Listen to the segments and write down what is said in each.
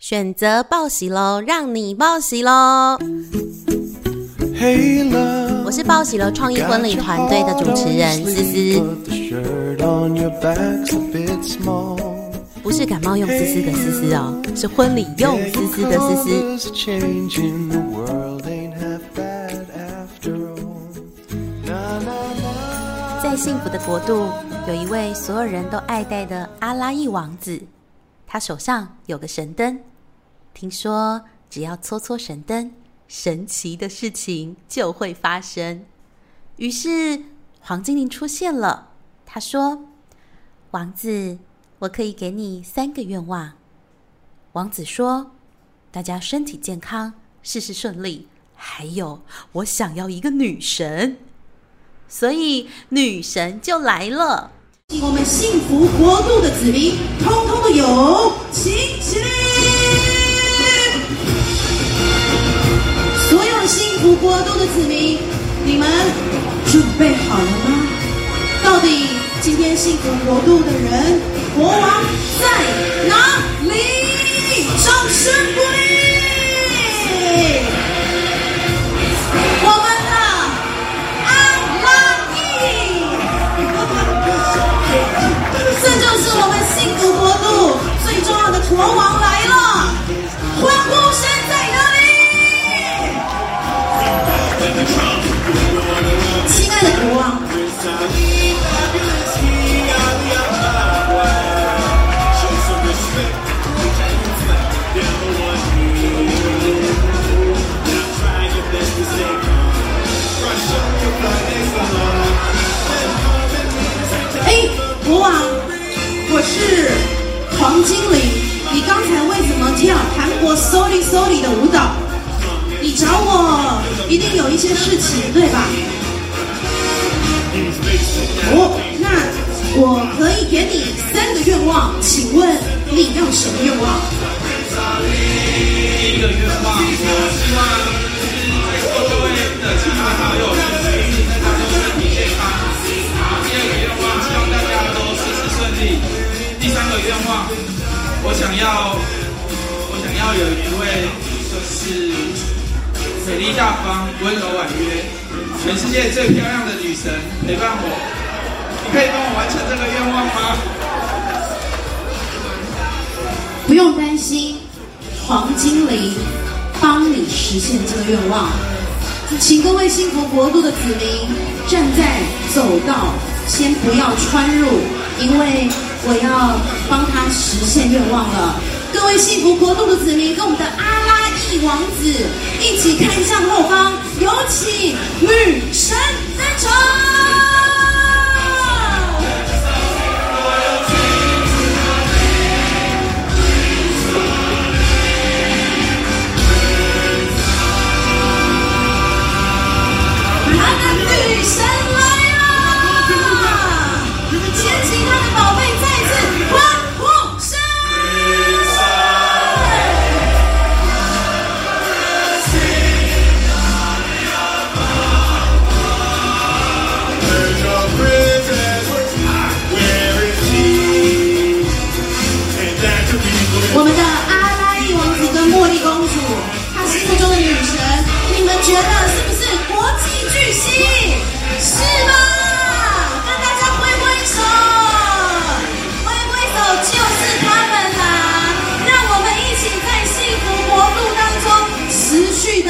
选择报喜喽，让你报喜喽！我是报喜了创意婚礼团队的主持人思思，不是感冒用思思的思思哦，是婚礼用思思的思思。在幸福的国度，有一位所有人都爱戴的阿拉伊王子，他手上有个神灯。听说只要搓搓神灯，神奇的事情就会发生。于是黄精灵出现了。他说：“王子，我可以给你三个愿望。”王子说：“大家身体健康，事事顺利，还有我想要一个女神。”所以女神就来了。我们幸福国度的子民，有，请起立。幸福国度的子民，你们准备好了吗？到底今天幸福国度的人，国王在哪里？掌声鼓励！哇，我是黄精灵，你刚才为什么跳韩国 Sorry Sorry 的舞蹈？你找我一定有一些事情，对吧？哦，那我可以给你三个愿望，请问你要什么愿望？个愿望，我想要，我想要有一位就是。美丽大方、温柔婉约，全世界最漂亮的女神陪伴我，你可以帮我完成这个愿望吗？不用担心，黄精灵帮你实现这个愿望。请各位幸福国度的子民站在走道，先不要穿入，因为我要帮他实现愿望了。各位幸福国度的子民，跟我们的阿拉伊王子一起看向后方，有请女神登场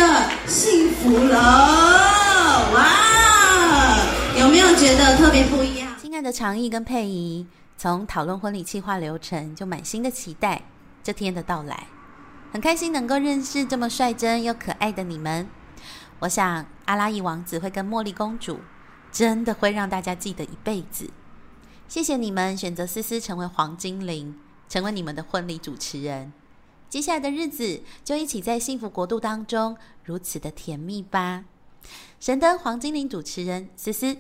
的幸福了，哇！有没有觉得特别不一样？亲爱的。长意跟佩仪从讨论婚礼计划流程，就满心的期待这天的到来，很开心能够认识这么率真又可爱的你们。我想阿拉伊王子会跟茉莉公主，真的会让大家记得一辈子。谢谢你们选择思思成为黄精灵，成为你们的婚礼主持人。接下来的日子就一起在幸福国度当中，如此的甜蜜吧。神灯黄精灵主持人思思。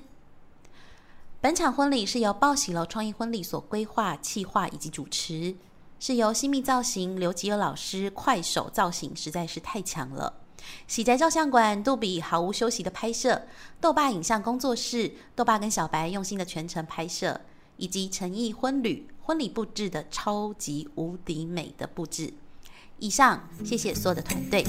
本场婚礼是由报喜楼创意婚礼所规划、企划以及主持，是由新密造型刘吉尔老师快手造型实在是太强了。喜宅照相馆杜比毫无休息的拍摄，豆爸影像工作室豆爸跟小白用心的全程拍摄，以及诚意婚旅婚礼布置的超级无敌美的布置。以上谢谢所有的团队。